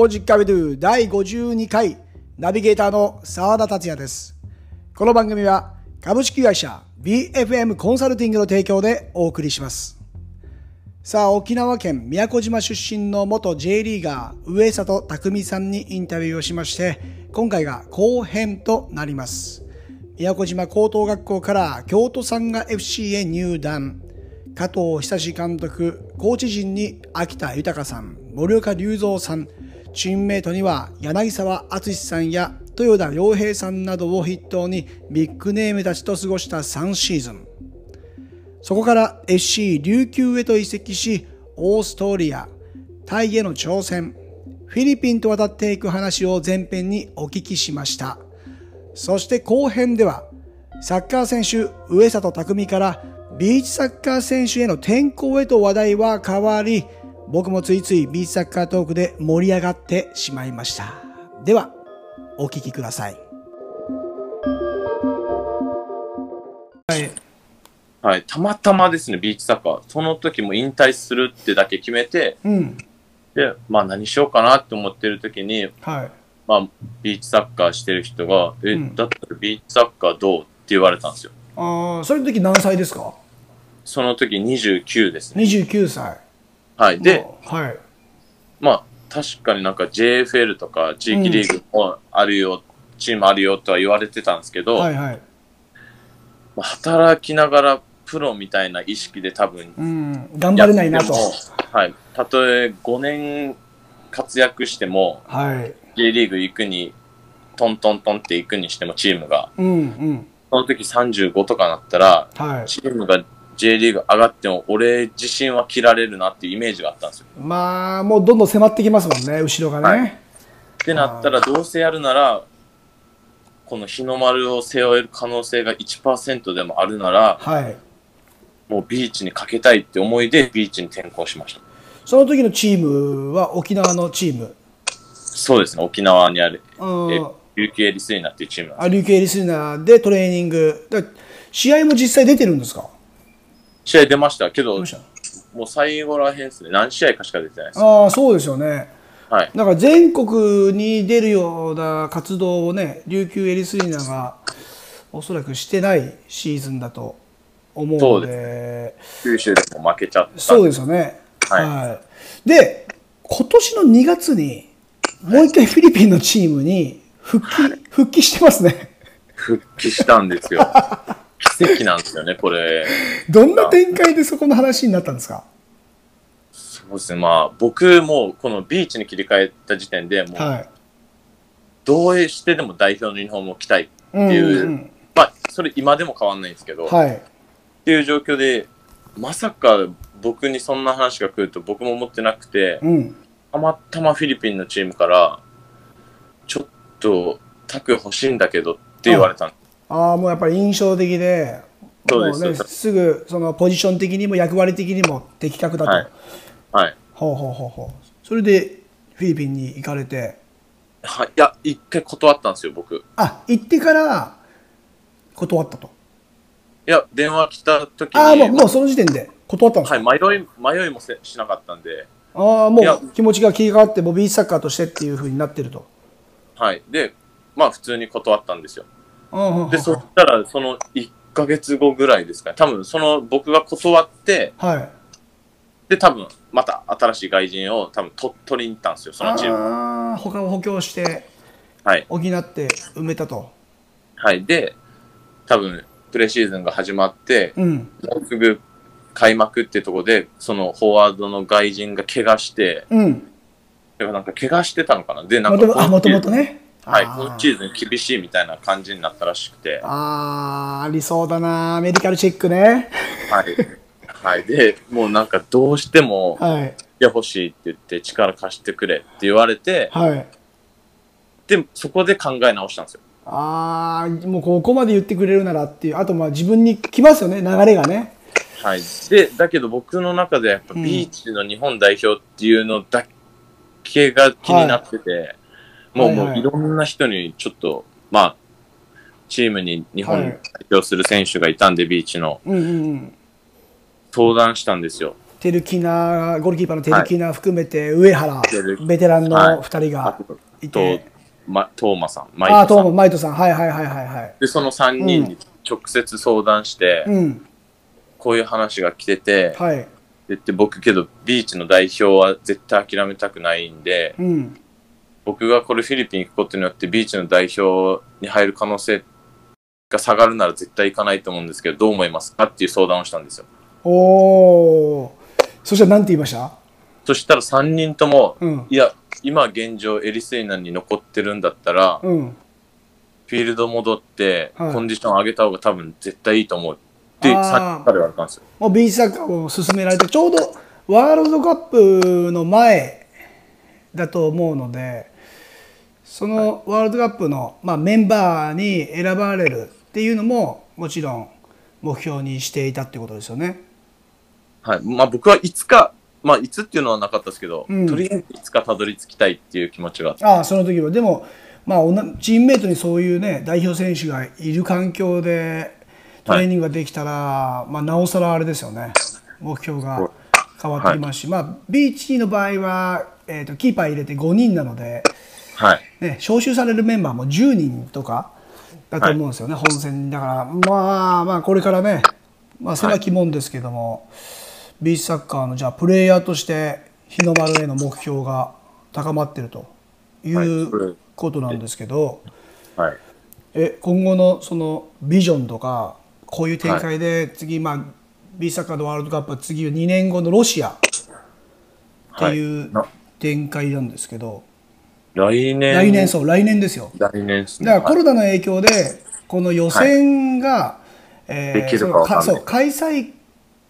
ポジカビドゥ第52回ナビゲーターの澤田達也です。この番組は株式会社 BFM コンサルティングの提供でお送りします。さあ、沖縄県宮古島出身の元 J リーガー上里匠さんにインタビューをしまして、今回が後編となります。宮古島高等学校から京都産が FC へ入団。加藤久志監督、コーチ陣に秋田豊さん、森岡隆三さん、チームメイトには柳沢敦さんや豊田良平さんなどを筆頭にビッグネームたちと過ごした3シーズン。そこから FC 琉球へと移籍し、オーストリア、タイへの挑戦、フィリピンと渡っていく話を前編にお聞きしました。そして後編では、サッカー選手上里匠からビーチサッカー選手への転向へと話題は変わり、僕もついついビーチサッカートークで盛り上がってしまいました。では、お聞きください。はい。はい、たまたまですね、ビーチサッカー。その時も引退するってだけ決めて、うん。で、まあ何しようかなって思ってる時に、はい。まあ、ビーチサッカーしてる人が、え、うんだったらビーチサッカーどうって言われたんですよ。ああ、それの時何歳ですか？その時29ですね。?29 歳。はい。で、はい。まあ、確かになんか JFL とか地域リーグもあるよ、チームあるよとは言われてたんですけど、はいはい。まあ働きながらプロみたいな意識で多分うん。頑張れないなと。はい。たとえ5年活躍しても、はい。J リーグ行くに、トントントンって行くにしてもチームが、うんうん。その時35とかなったら、はい。チームが J リーグ上がっても、俺自身は切られるなっていうイメージがあったんですよ。まあ、もうどんどん迫ってきますもんね、後ろがね。はいってなったら、どうせやるなら、この日の丸を背負える可能性が1%でもあるなら、はい。もうビーチにかけたいって思いでビーチに転向しました。その時のチームは沖縄のチーム？そうですね、沖縄にある、うんえ琉球エリスイナっていうチームなんですアリスナーでトレーニング。だ試合も実際出てるんですか？試合出ましたけど、もどう最後らへんですね、何試合かしか出てないです。ああ、そうですよね。はい。だから全国に出るような活動をね、琉球エリスリーナがおそらくしてないシーズンだと思うのそうで、九州でも負けちゃった。そうですよね。はいい。で、今年の2月に、もう一回フィリピンのチームに復帰、復帰してますね。復帰したんですよ。奇跡なんですよね、これ。どんな展開でそこの話になったんですか？そうですね、まあ、僕もこのビーチに切り替えた時点でもう、はい。どうしてでも代表のユニフォームを着たい。うんっていううんまあ、それ今でも変わんないんですけど、っはい。ていう状況で、まさか僕にそんな話が来ると僕も思ってなくて、うん。たまたまフィリピンのチームから、ちょっとタク欲しいんだけどって言われたんああ、もうやっぱり印象的で、そうですね、すぐそのポジション的にも役割的にも的確だと。はいはい。ほうほうほうほう。それでフィリピンに行かれて、はい、いや、一回断ったんですよ、僕。あ、行ってから断ったと。いや、電話来た時に、ああ、もうもうその時点で断ったんですか、はい、迷い、迷いもせしなかったんで、ああ、もう気持ちが切り替わって、もうビーチサッカーとしてっていうふうになってると。はい。で、まあ普通に断ったんですよ。で、そしたら、その1ヶ月後ぐらいですかね。多分、その僕が断って、はい。で、多分、また新しい外人を多分と取りに行ったんですよ、そのチーム。ああ、他を補強して、はい。補って埋めたと。はい。で、多分、プレシーズンが始まって、うん。もうすぐ開幕ってとこで、そのフォワードの外人が怪我して、うん。なんか怪我してたのかなで、なんか今もともとね。はい、今シーズン厳しいみたいな感じになったらしくて、あー、ありそうだな、メディカルチェックね。はい。はい。で、もうなんかどうしても、はい。いや、欲しいって言って力貸してくれって言われて、はい。で、そこで考え直したんですよ。あー、もうここまで言ってくれるならっていう、あとまあ自分に来ますよね、流れがね。はい。で、だけど僕の中でやっぱビーチの日本代表っていうのだけが気になってて、もう、はいはい。もういろんな人にちょっと、まあ、チームに日本代表する選手がいたんで、ビーチの。うんうんうん。相談したんですよ。テルキナゴールキーパーのテルキナ含めて上原、ベテランの2人がい。て、と、ま、トーマさん、マイああトーマトさん。マイトさん。はいはいはいはいはい。で、その3人に直接相談して、うん。こういう話が来てて、はい。で言って僕けどビーチの代表は絶対諦めたくないんで、うん僕がこれフィリピン行くことによってビーチの代表に入る可能性が下がるなら絶対行かないと思うんですけど、どう思いますかっていう相談をしたんですよ。おおそしたら何て言いました？そしたら3人とも、うん。いや、今現状エリセイナに残ってるんだったら、うん。フィールド戻って、はい。コンディション上げた方が多分絶対いいと思うって、あー。さっきから言われたんですよ。もうビーチサッカーを進められてちょうどワールドカップの前だと思うのでそのワールドカップの、まあ、メンバーに選ばれるっていうのももちろん目標にしていたってことですよね。はい。まあ僕はいつか、まあいつっていうのはなかったですけど、うん。とりあえずいつかたどり着きたいっていう気持ちがあって。ああその時は。でも、まあ、おなチームメイトにそういうね代表選手がいる環境でトレーニングができたら、まあ、なおさらあれですよね。目標が変わってきますし、まあ、ビーチの場合は、えー、とキーパー入れて5人なので、はい。ね、招集されるメンバーも10人とかだと思うんですよね、本戦にだから。まあまあこれからね、まあ、狭き門ですけども、ビーチサッカーのじゃあプレイヤーとして日の丸への目標が高まってるといはいうことなんですけど、はい。え今後のそのビジョンとかこういう展開で次、まあ、ビーチサッカーのワールドカップは次は2年後のロシアっていうな。展開なんですけど、来年。来年そう来年ですよ。来年ですね。だからコロナの影響でこの予選が、えーできるかわかんないそうそう開催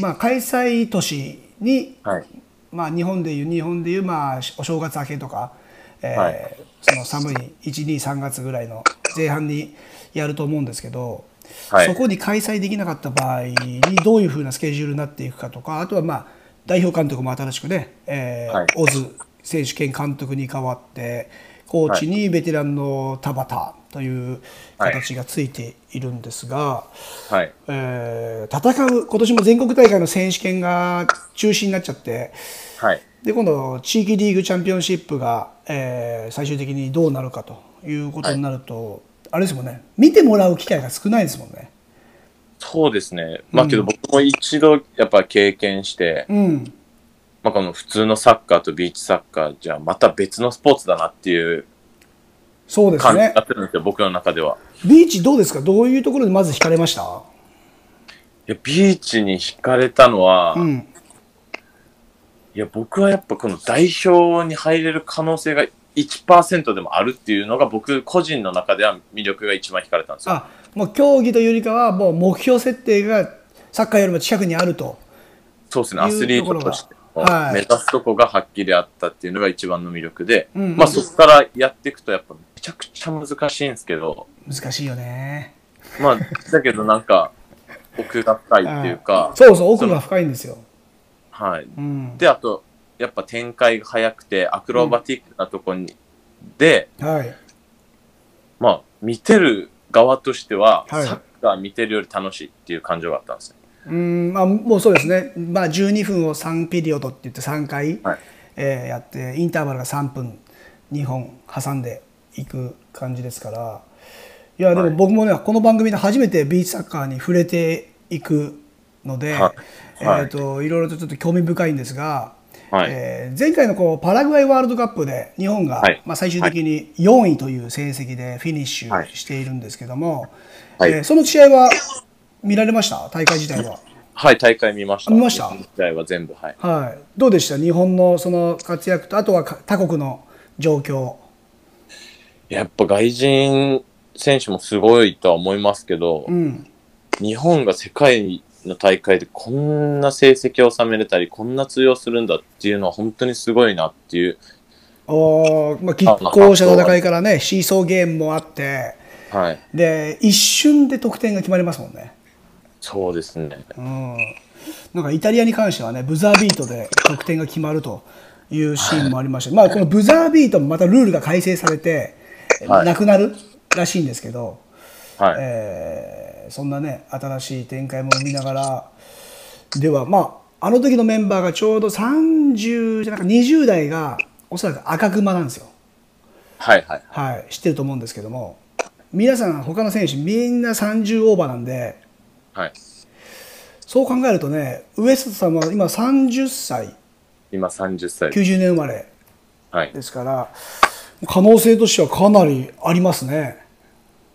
まあ開催都市にはい。はい。まあ日本でいう日本でいうまあお正月明けとか、えーはいその寒い123月ぐらいの前半にやると思うんですけど、はいそこに開催できなかった場合にどういうふうなスケジュールになっていくかとかあとはまあ代表監督も新しくね、えーはいオズ選手兼監督に代わってコーチにベテランの田畑という形がついているんですが、はい。えー戦う今年も全国大会の選手権が中止になっちゃってはい。で今度地域リーグチャンピオンシップが、えー最終的にどうなるかということになると、あれですもんね見てもらう機会が少ないですもんね。そうですね。まあけど僕も一度やっぱ経験して、うん、まあこの普通のサッカーとビーチサッカーじゃまた別のスポーツだなっていうそうですね感じにな。ってるんですよ、僕の中では。ビーチどうですか？どういうところでまず惹かれました？いや、ビーチに惹かれたのは、うん。いや、僕はやっぱこの代表に入れる可能性が1%でもあるっていうのが僕個人の中では魅力が一番惹かれたんですよ。あ、もう競技というよりかはもう目標設定がサッカーよりも近くにあると。そうですね、アスリートとしてはい目指すとこがはっきりあったっていうのが一番の魅力で、うんうんまあそこからやっていくとやっぱめちゃくちゃ難しいんですけど、難しいよね。まあだけどなんか奥が深いっていうか、そうそう、奥が深いんですよ。はい。うん。で、あと、やっぱ展開が早くてアクロバティックなとこに、で、はい。まあ見てる側としては、はいサッカー見てるより楽しいっていう感情があったんですよ。うん、まあ、もうそうですね。まあ、12分を3ピリオドって言って3回、はい。えーやって、インターバルが3分、2本挟んでいく感じですから。いや、でもはい。僕もね、この番組で初めてビーチサッカーに触れていくので、はい。はい。えっ、と、いろいろとちょっと興味深いんですが、はい。えー前回のこうパラグアイワールドカップで日本が、はい。まあ、最終的に4位という成績でフィニッシはい。ュしているんですけども、はい。えーその試合は見られました？大会自体は。はい、大会見ました。見ました？試合は全部、はい。はい、どうでした？日本のその活躍とあとはか他国の状況。やっぱ外人選手もすごいとは思いますけど、うん日本が世界の大会でこんな成績を収めれたり、こんな通用するんだっていうのは本当にすごいなっていう。おーまあ、拮抗した戦いからねシーソーゲームもあってはい。で一瞬で得点が決まりますもんね。そうですね。うん、なんかイタリアに関してはねブザービートで得点が決まるというシーンもありました、まあこのブザービートもまたルールが改正されて、はいなくなるらしいんですけど、はい。えーそんなね新しい展開も見ながらではまああの時のメンバーがちょうど30じゃなく20代がおそらく赤熊なんですよ。はいはい。はい、知ってると思うんですけども皆さん他の選手みんな30オーバーなんではい。そう考えるとねウエストさんは今30歳今30歳。90年生まれはい。ですから可能性としてはかなりありますね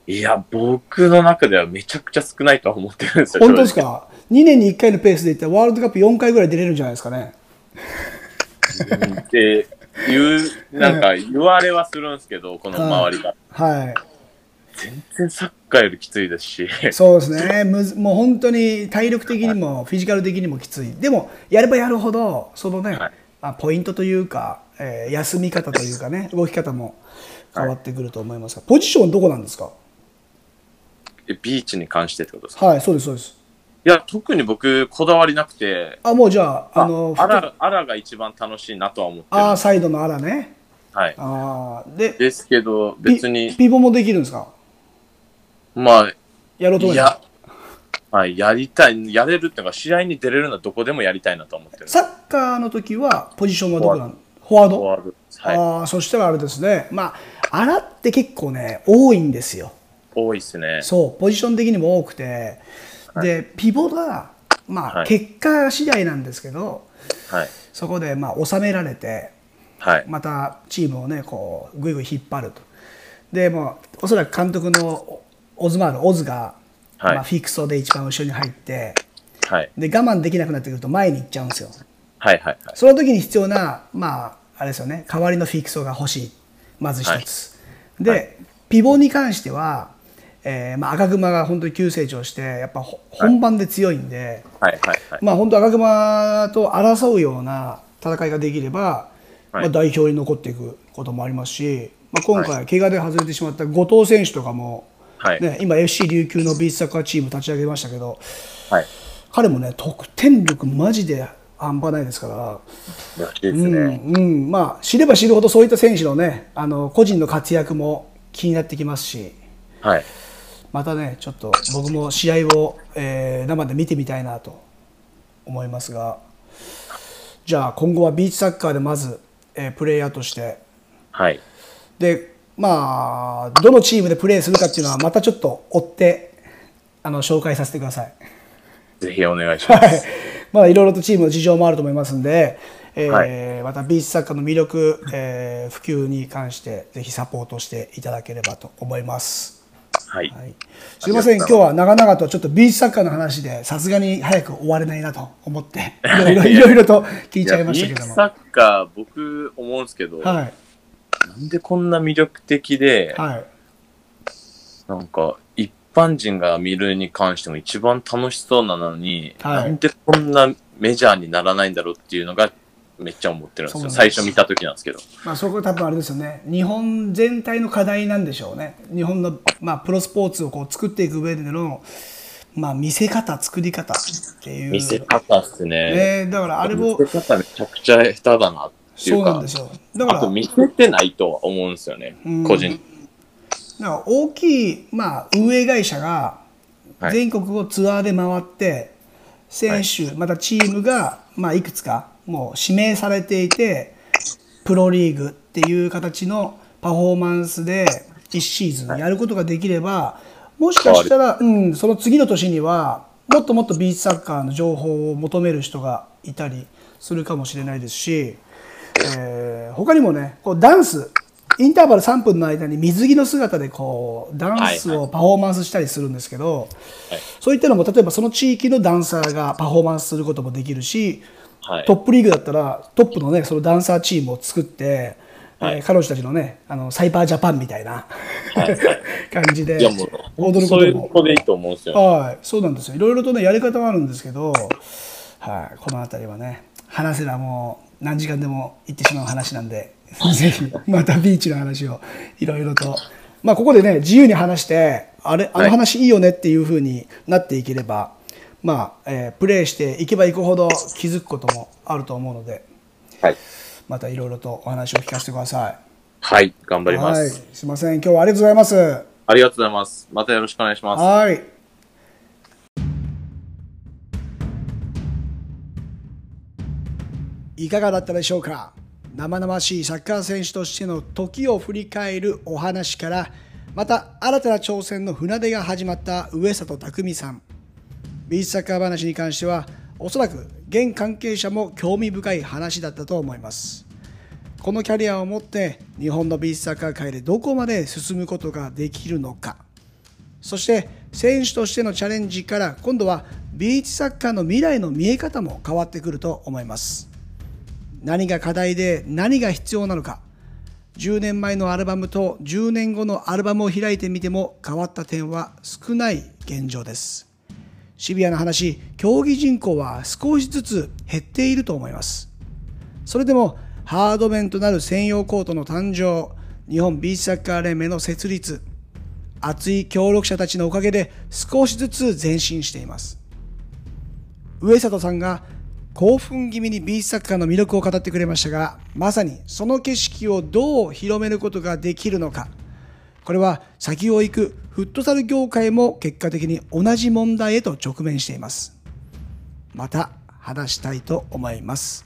いや、僕の中ではめちゃくちゃ少ないとは思ってるんですよ。本当です正か2年に1回のペースでいったらワールドカップ4回ぐらい出れるんじゃないですかねっていう、なんか言われはするんですけど、この周りが。はい全然サッカーよりきついですし。そうですね。むずもう本当に体力的にもフィジカル的にもきつい。でもやればやるほどそのね、はい。まあ、ポイントというか、えー休み方というかね 動き方も変わってくると思いますが、ポジションどこなんですか？えビーチに関してってことですか？はいそうですそうです。いや、特に僕、こだわりなくて、あもうじゃああのあら、あらが一番楽しいなとは思ってる。あーサイドのあらね。はい。あーでですけど、ピ別に、ピボもできるんですか？まあ、やろうと思いや、はい、やりたい、やれるっていうか、試合に出れるのはどこでもやりたいなと思ってる。サッカーの時はポジションはどこなんフォワード？フォワードですはい。ああそしたらあれですねまああらって結構ね多いんですよ多いっすね。そうポジション的にも多くて、でピボがまあ、はい結果次第なんですけどはい。そこでまあ収められてはい。またチームをねこうぐいぐい引っ張るとでもうおそらく監督のオズマールオズが、はいまあ、フィクソで一番後ろに入ってはい。で我慢できなくなってくると前に行っちゃうんですよはい。はい。はい。その時に必要なまああれですよね代わりのフィクソが欲しいまず一つ、で、はいピボに関しては、えーまあ、赤熊が本当に急成長してやっぱほ本番で強いんで、はい。はい。はい。まあ本当赤熊と争うような戦いができれば、はいまあ、代表に残っていくこともありますし、まあ、今回怪我で外れてしまった後藤選手とかも、はい。ね、今 FC 琉球のビーチサッカーチーム立ち上げましたけどはい。彼もね得点力マジで半端ないですから。うんうん、まあ知れば知るほどそういった選手のねあの個人の活躍も気になってきますしはい。またねちょっと僕も試合を、えー生で見てみたいなと思いますがじゃあ今後はビーチサッカーでまず、えープレイヤーとしてはい。でまあどのチームでプレーするかっていうのはまたちょっと追ってあの紹介させてください。ぜひお願いします。はい、まあいろいろとチームの事情もあると思いますんで、えーはまたビーチサッカーの魅力、えー普及に関してぜひサポートしていただければと思います。はい。はい、すいません今日は長々とちょっとビーチサッカーの話でさすがに早く終われないなと思って いろいろいろいろと聞いちゃいましたけども。ビーチサッカー、僕思うんですけど、はいなんでこんな魅力的で、はいなんか、一般人が見るに関しても一番楽しそうなのに、はいなんでこんなメジャーにならないんだろうっていうのがめっちゃ思ってるんですよ。最初見た時なんですけど。まあ、そこ多分あれですよね日本全体の課題なんでしょうね日本の、まあ、プロスポーツをこう作っていく上での、まあ、見せ方作り方っていう見せ方っすね。ね、だからあれも見せ方めちゃくちゃ下手だなっていそううか、なんですよ。だからあと見せてないとは思うんですよねうん。個人。だから大きい、まあ、運営会社がはい。全国をツアーで回って選手、またチームが、まあ、いくつかもう指名されていてプロリーグっていう形のパフォーマンスで1シーズンやることができれば、もしかしたら、うん、その次の年にはもっともっとビーチサッカーの情報を求める人がいたりするかもしれないですし、えー他にもねこうダンスインターバル3分の間に水着の姿でこうダンスをパフォーマンスしたりするんですけど、はい。そういったのも例えばその地域のダンサーがパフォーマンスすることもできるし、はい。トップリーグだったらトップのねそのダンサーチームを作って、はい。えー彼女たちのねあのサイバージャパンみたいなはい。はい。感じで踊るこそういうともいいと思うんですよ。はい。そうなんですよ。いろいろとねやり方はあるんですけど、はい、この辺りはね話せばもう何時間でも行ってしまう話なんでぜひまたビーチの話をいろいろとまあここでね自由に話してあれあの話いいよねっていうふうになっていければ、まあ、えープレーしていけばいくほど気づくこともあると思うのではい。またいろいろとお話を聞かせてください。はい、頑張りまはい、す。すいません今日はありがとうございます。ありがとうございます。またよろしくお願いします。はいいかがだったでしょうか？生々しいサッカー選手としての時を振り返るお話からまた新たな挑戦の船出が始まった上里匠さん。ビーチサッカー話に関してはおそらく現関係者も興味深い話だったと思います。このキャリアを持って日本のビーチサッカー界でどこまで進むことができるのか。そして選手としてのチャレンジから今度はビーチサッカーの未来の見え方も変わってくると思います。何が課題で何が必要なのか。10年前のアルバムと10年後のアルバムを開いてみても変わった点は少ない現状です。シビアな話競技人口は少しずつ減っていると思います。それでもハード面となる専用コートの誕生日本ビーチサッカー連盟の設立熱い協力者たちのおかげで少しずつ前進しています。上里さんが興奮気味にビーチサッカーの魅力を語ってくれましたがまさにその景色をどう広めることができるのかこれは先を行くフットサル業界も結果的に同じ問題へと直面していますまた話したいと思います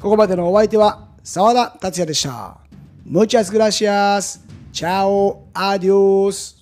ここまでのお相手は澤田達也でした Muchas gracias. Chao. Adiós.